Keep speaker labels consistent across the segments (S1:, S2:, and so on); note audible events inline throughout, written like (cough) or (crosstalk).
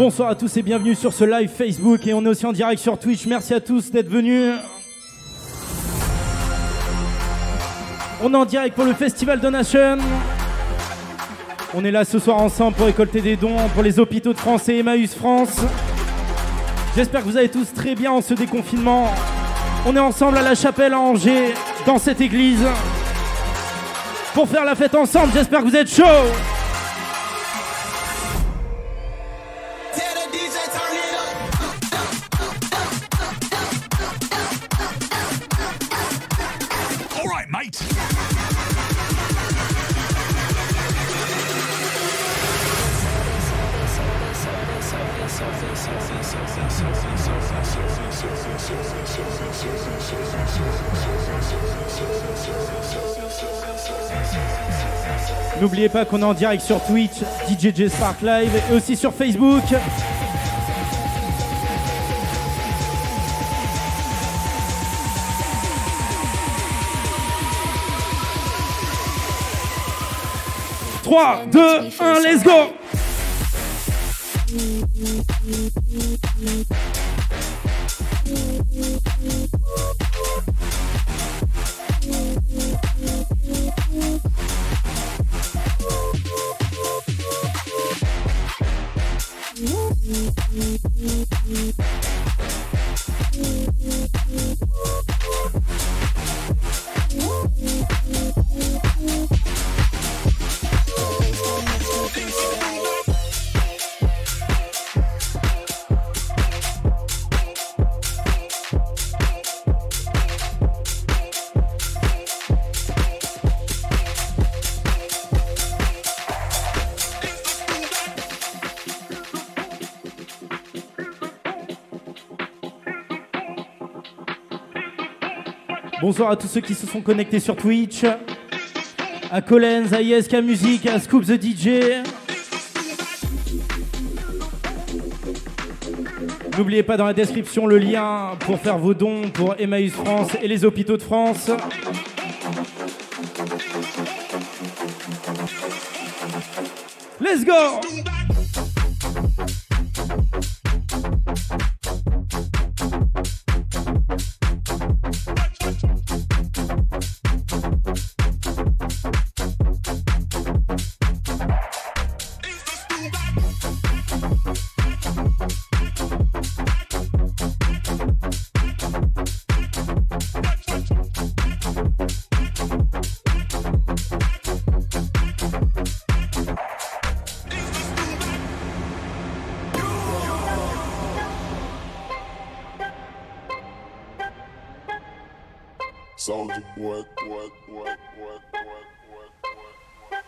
S1: Bonsoir à tous et bienvenue sur ce live Facebook et on est aussi en direct sur Twitch. Merci à tous d'être venus. On est en direct pour le Festival Donation. On est là ce soir ensemble pour récolter des dons pour les hôpitaux de France et Emmaüs France. J'espère que vous allez tous très bien en ce déconfinement. On est ensemble à la chapelle à Angers, dans cette église, pour faire la fête ensemble. J'espère que vous êtes chauds. N'oubliez pas qu'on est en direct sur Twitch, DJJ Spark Live et aussi sur Facebook. « 3, 2, 1, let's go Thank you. Bonsoir à tous ceux qui se sont connectés sur Twitch. À Collins, à ISK Music, à Scoop the DJ. N'oubliez pas dans la description le lien pour faire vos dons pour Emmaüs France et les hôpitaux de France. Let's go
S2: Soldier boy, boy, boy, boy, boy, boy, boy.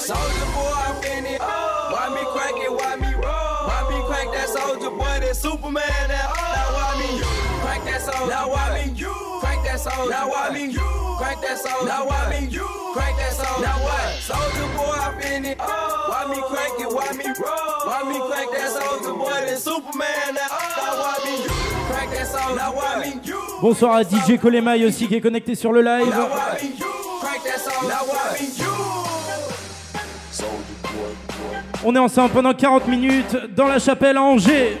S3: Soldier boy, I'm in it. Oh. Why me crack it? Why me roll? Why me crack that soldier boy? That Superman? That oh. Now why me you? Crack that soldier. Now why me you? Crack that soldier. Now why me you? Crack that soldier. Now why me you? Crack that soldier. Now what? Soldier boy, I'm in it. Oh. Why me crack it? Why me roll? Why me crack that soldier boy? That Superman? That oh. Now why me you?
S1: Bonsoir à DJ Colemaille aussi qui est connecté sur le live. On est ensemble pendant 40 minutes dans la chapelle à Angers.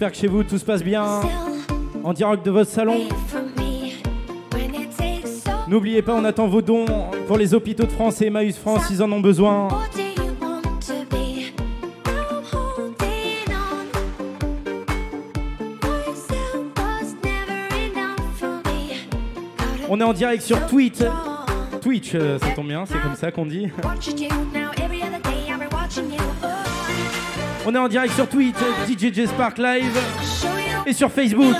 S1: J'espère que chez vous tout se passe bien. En direct de votre salon. N'oubliez pas, on attend vos dons pour les hôpitaux de France et Emmaüs France, ils en ont besoin.
S4: On
S1: est en direct sur Twitch. Twitch, euh, ça tombe bien, c'est comme ça qu'on dit. On est en direct sur Twitch, DJJ Spark Live et sur Facebook.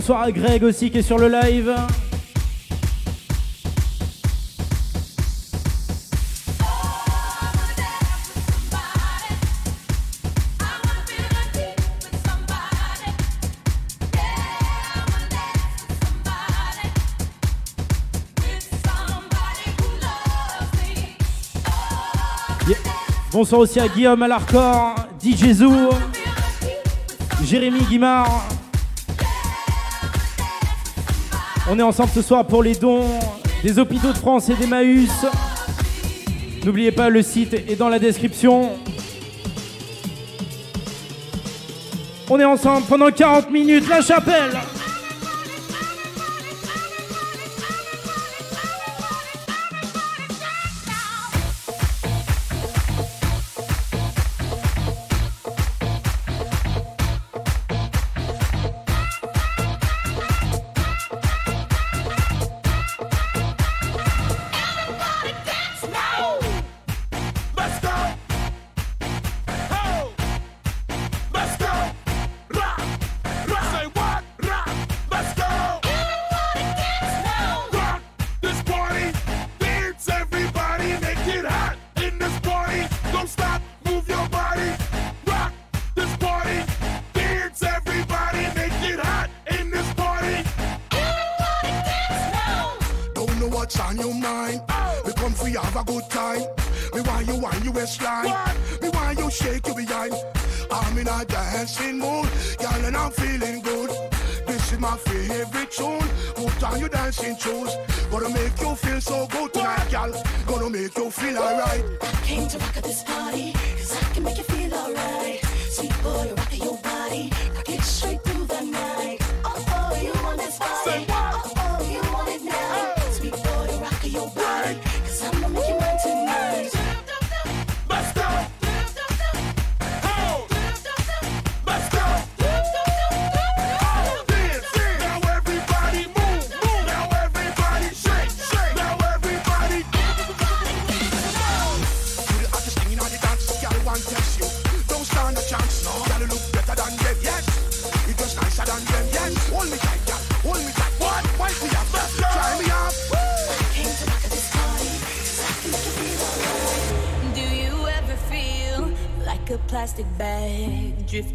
S1: Bonsoir à Greg aussi qui est sur le live. Bonsoir aussi à Guillaume Alarcor, DJ Zou, Jérémy Guimard. On est ensemble ce soir pour les dons des hôpitaux de France et d'Emmaüs. N'oubliez pas, le site est dans la description. On est ensemble pendant 40 minutes, la chapelle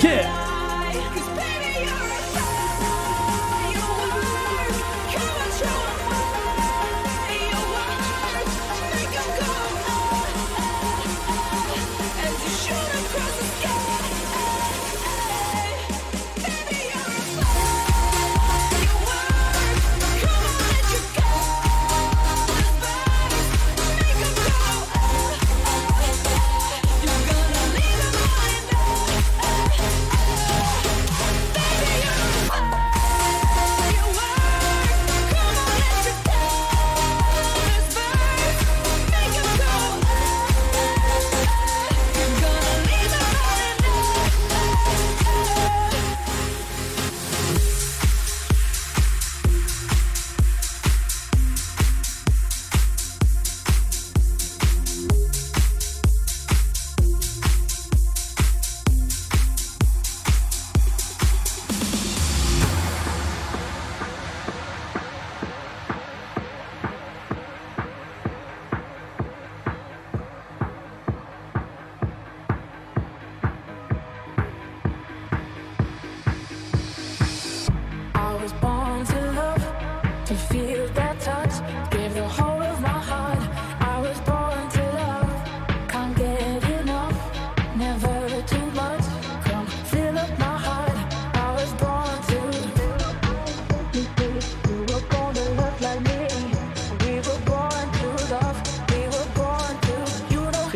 S5: kick.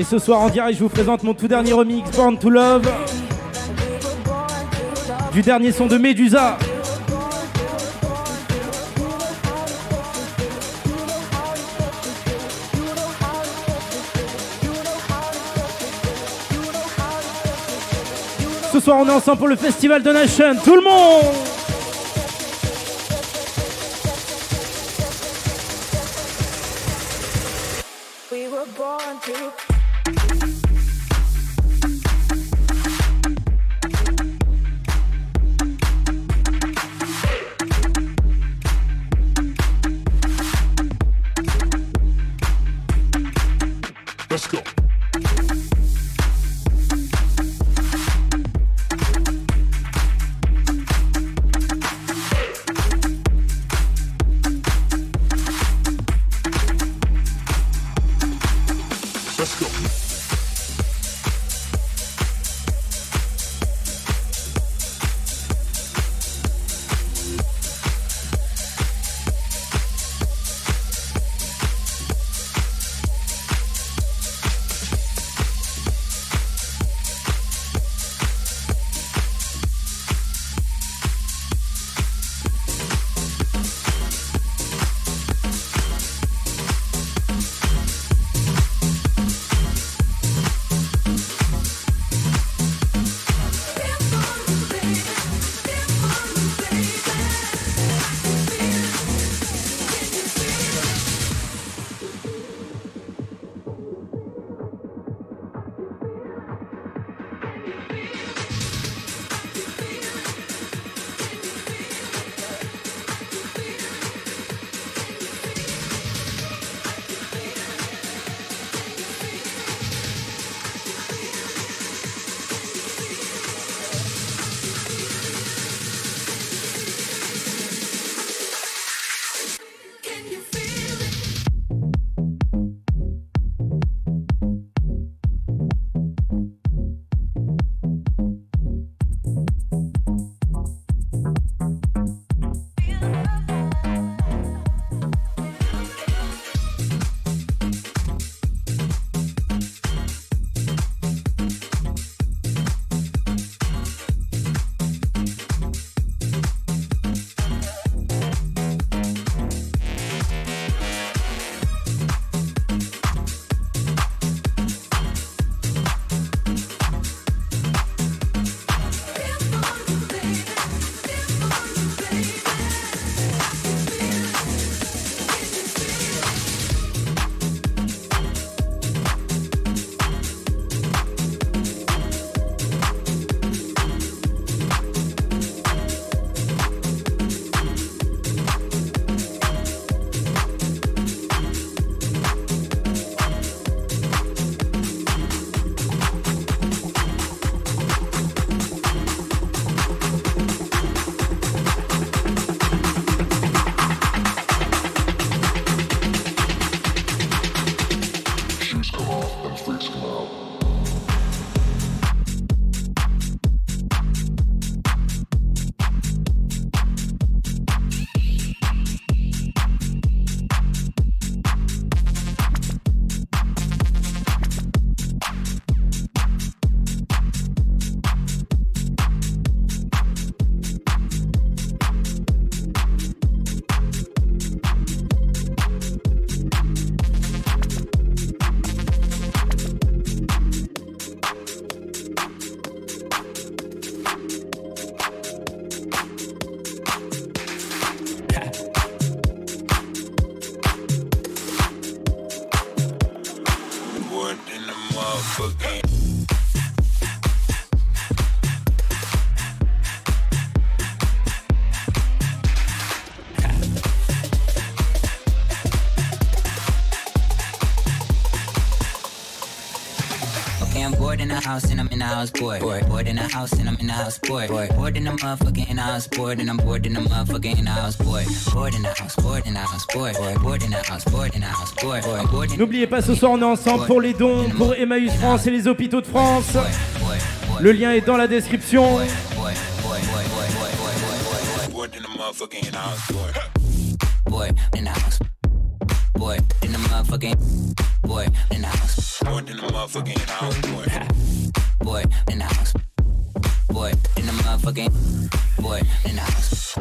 S1: Et ce soir en direct, je vous présente mon tout dernier remix, Born to Love,
S6: du
S1: dernier son de Medusa.
S6: Ce soir, on est
S1: ensemble pour le Festival de Nation. Tout le monde
S7: fuck.
S8: House and I'm in the house, bored. Bored, bored in the house and I'm in the house, bored. Bored, bored in the motherfucker in the house, bored. And I'm bored in the motherfucker in the house, bored. Bored in the house, bored in the house, bored. Bored, bored in the house, bored in the house, bored. I'm bored in N'oubliez pas, ce soir, on est ensemble pour les dons, pour Emmaüs France
S1: et les hôpitaux de France.
S8: Le lien est dans
S1: la description.
S7: Bored in the motherfucking house,
S8: boy. in the house. Bored in the motherfucking. Bored in the house.
S7: In the motherfucking house, boy.
S8: Bored in the house. Bored in the motherfucking. Bored in the house.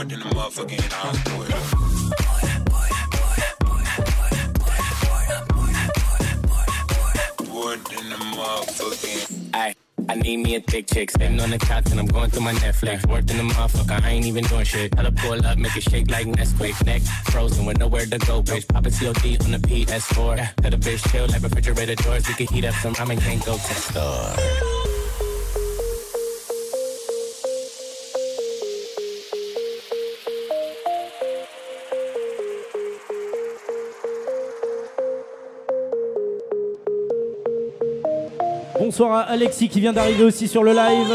S7: In the motherfucking house, boy. Bored in the motherfucking.
S9: I need me a thick chick. Sitting on the couch and I'm going through my Netflix. Worked in the motherfucker, I ain't even doing shit. Her pull up, make it shake like Nesquik. Neck frozen with nowhere to go, bitch. Poppin' COD on the PS4. Yeah, Tell the bitch chill like refrigerator doors. We can heat up some ramen, can't go to the store.
S1: Bonsoir à Alexis qui vient d'arriver aussi sur le live.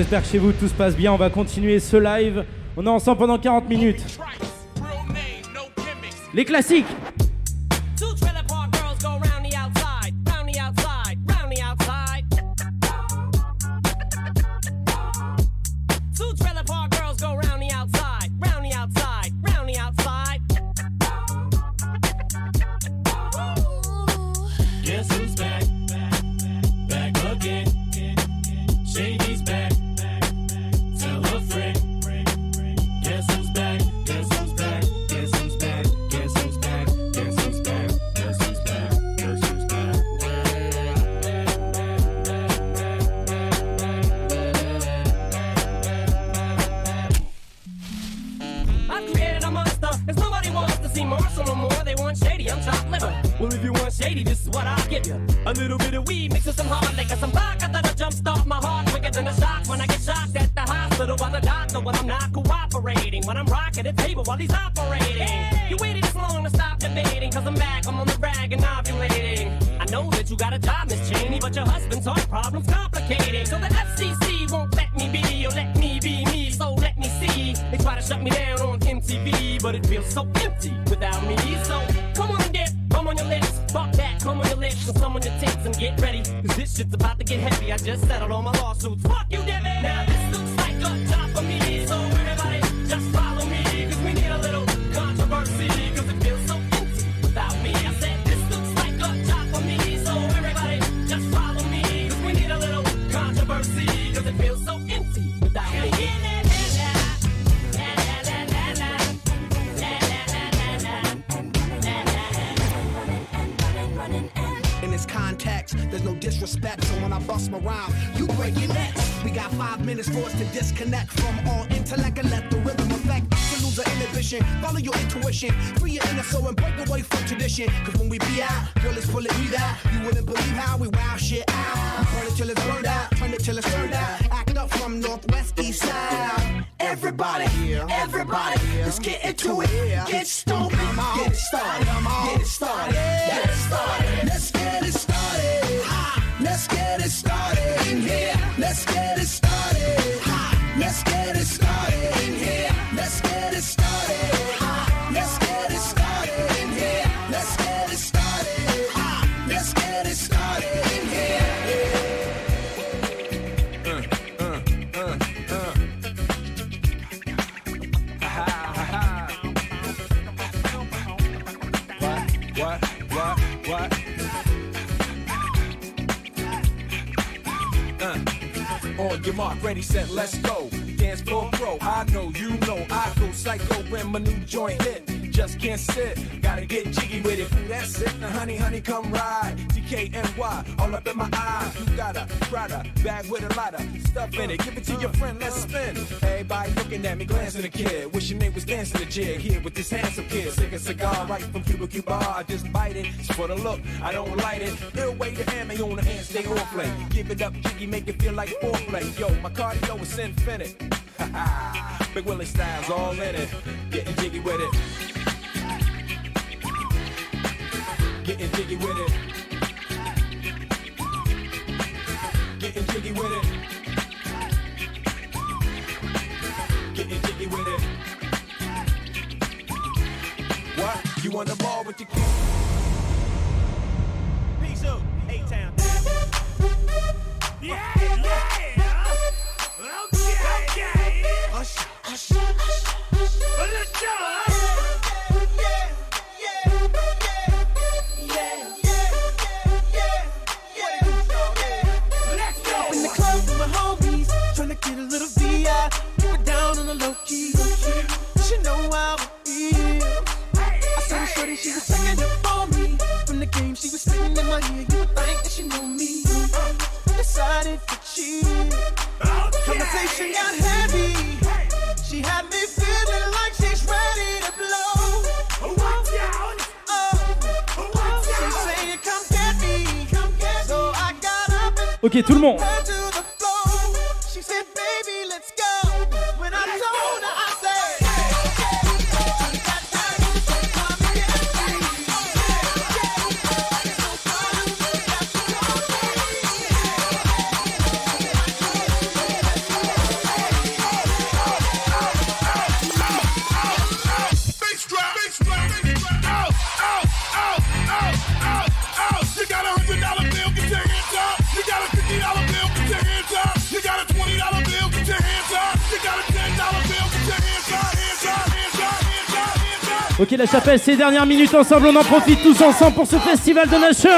S1: J'espère que chez vous tout se passe bien. On va continuer ce live. On est ensemble pendant 40 minutes. Les classiques.
S10: That'll my heart quicker than a shock when I get shocked at the hospital by the doctor when I'm not cooperating. When I'm rocking the table while he's operating. You waited this long to stop debating, cause I'm back, I'm on the rag and ovulating. I know that you got a job, Miss Cheney, but your husband's heart problem's complicating. So the FCC won't let me be, or let me be me, so let me see. They try to shut me down on MTV, but it feels so empty without me. So come on and dip, come on your lips, fuck that, come on your lips, and some on your tits and get ready. Shit's about to get heavy. I just settled all my lawsuits. Fuck you, Devin! Now
S11: five minutes for us to disconnect from all intellect and let the rhythm affect. To lose our inhibition, follow your intuition, free your inner soul and break away from tradition. Cause when we be out, girl, it's full of out. You wouldn't believe how we wow shit out. Burn it till it's burned out, turn it till it's turned out. Act up from northwest east side. Everybody, everybody, let's get into it. Get stupid, get it started, get it started, get it started. Let's get it started. Let's get it started in here. Let's get it
S12: On your mark, ready, set, let's go. Dance floor pro, I know, you know, I go psycho when my new joint hit. Just can't sit, gotta get jiggy with it. That's it, now honey, honey, come ride. DKNY, all up in my eye. You got a Prada bag with a lot of stuff in it. Give it to your friend, let's spin. Everybody looking at me, glancing at the kid. Wishing they was dancing the jig here with this handsome kid. Sick a cigar right from Cuba Cuba. I just bite it. It's for the look, I don't light it. Ill way to hammer on the hand, stay on play. Give it up, jiggy, make it feel like foreplay. Yo, my cardio is infinite. (laughs) Big Willie styles all in it. Getting jiggy with it. Getting jiggy with it. Getting jiggy with it. Getting jiggy with it. What? You on the ball with your kid?
S13: Peace out, A-Town.
S14: Yeah, yeah. Okay, okay.
S13: Hush, hush, hush.
S14: Let's go. Conversation got
S13: heavy. She had me feeling like she's ready to blow.
S14: Watch out.
S13: Oh,
S14: she's
S13: saying, come get me. So I got up and
S1: Ok, tout le monde. Ok, la chapelle, ces dernières minutes ensemble, on en profite tous ensemble pour ce festival de Nation.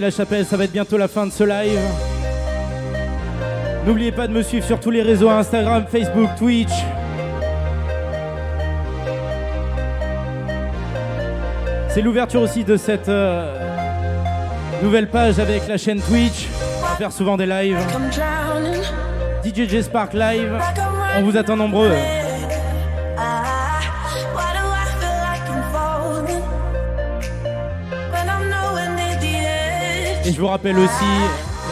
S1: La chapelle, ça va être bientôt la fin de ce live. N'oubliez pas de me suivre sur tous les réseaux Instagram, Facebook, Twitch. C'est l'ouverture aussi de cette euh, nouvelle page avec la chaîne Twitch. On va faire souvent des lives. DJ Spark Live.
S6: On vous attend nombreux.
S1: Et je vous rappelle aussi,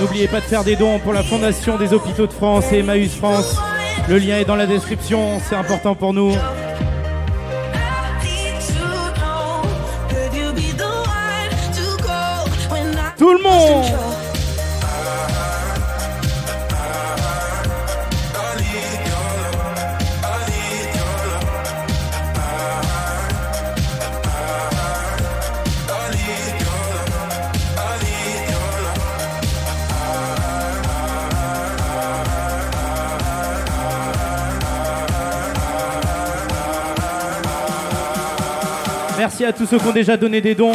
S1: n'oubliez pas de faire des dons pour la Fondation des hôpitaux de France et Emmaüs France. Le lien est dans la description, c'est important pour nous.
S6: Tout
S1: le monde Merci à tous ceux qui ont déjà donné des dons.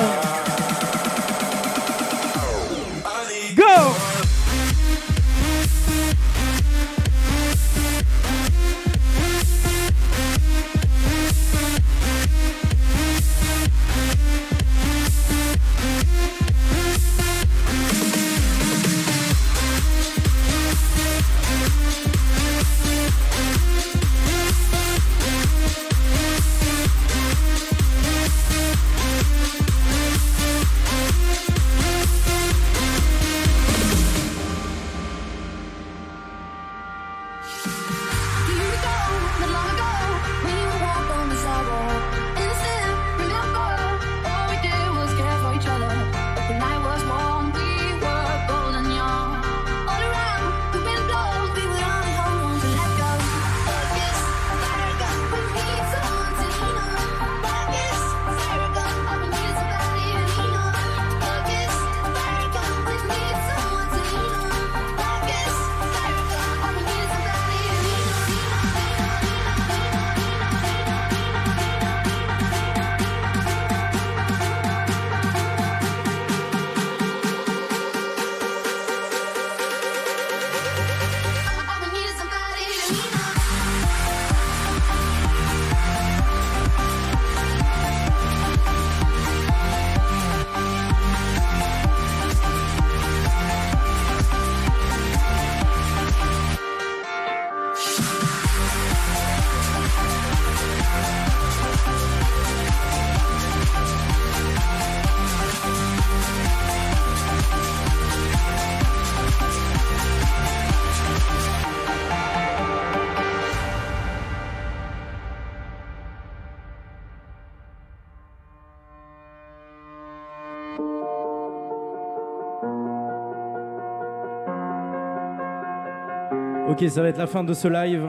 S1: Ok, ça va être la fin de ce live.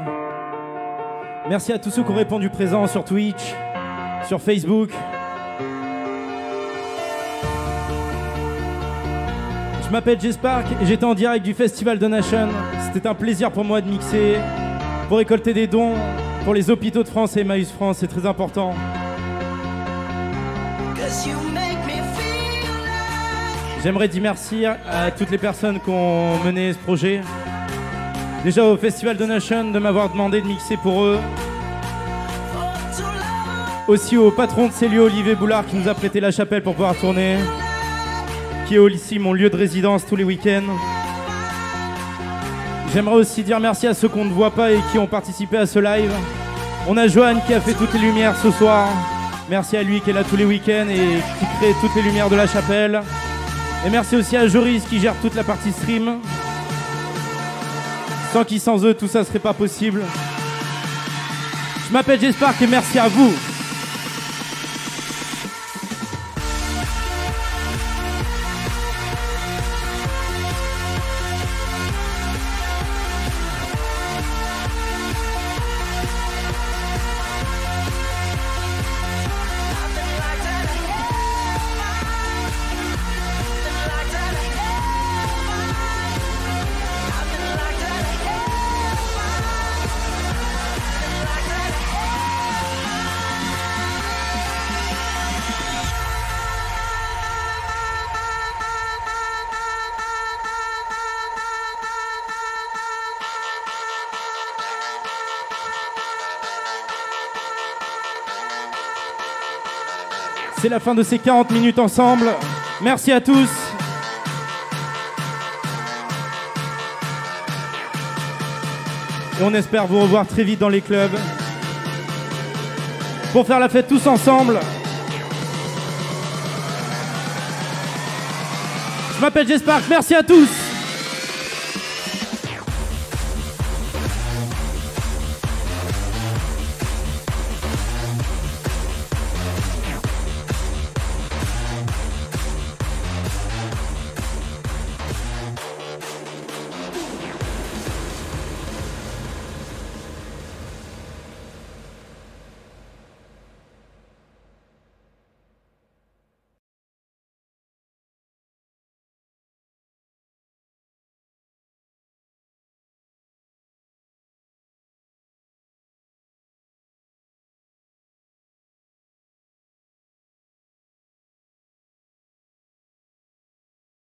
S1: Merci à tous ceux qui ont répondu présent sur Twitch, sur Facebook. Je m'appelle J-Spark et j'étais en direct du Festival de Nation. C'était un plaisir pour moi de mixer, pour récolter des dons pour les hôpitaux de France et Emmaüs France, c'est très important. J'aimerais dire merci à toutes les personnes qui ont mené ce projet. Déjà au Festival de Nation de m'avoir demandé de mixer pour eux. Aussi au patron de ces lieux, Olivier Boulard, qui nous a prêté la chapelle pour pouvoir tourner. Qui est aussi mon lieu de résidence tous les week-ends. J'aimerais aussi dire merci à ceux qu'on ne voit pas et qui ont participé à ce live. On a Johan qui a fait toutes les lumières ce soir. Merci à lui qui est là tous les week-ends et qui crée toutes les lumières de la chapelle. Et merci aussi à Joris qui gère toute la partie stream. Sans qui, sans eux, tout ça serait pas possible. Je m'appelle J-Spark et merci à vous. C'est la fin de ces 40 minutes ensemble. Merci à tous. On espère vous revoir très vite dans les clubs. Pour faire la fête tous ensemble. Je m'appelle Jespark, merci à tous.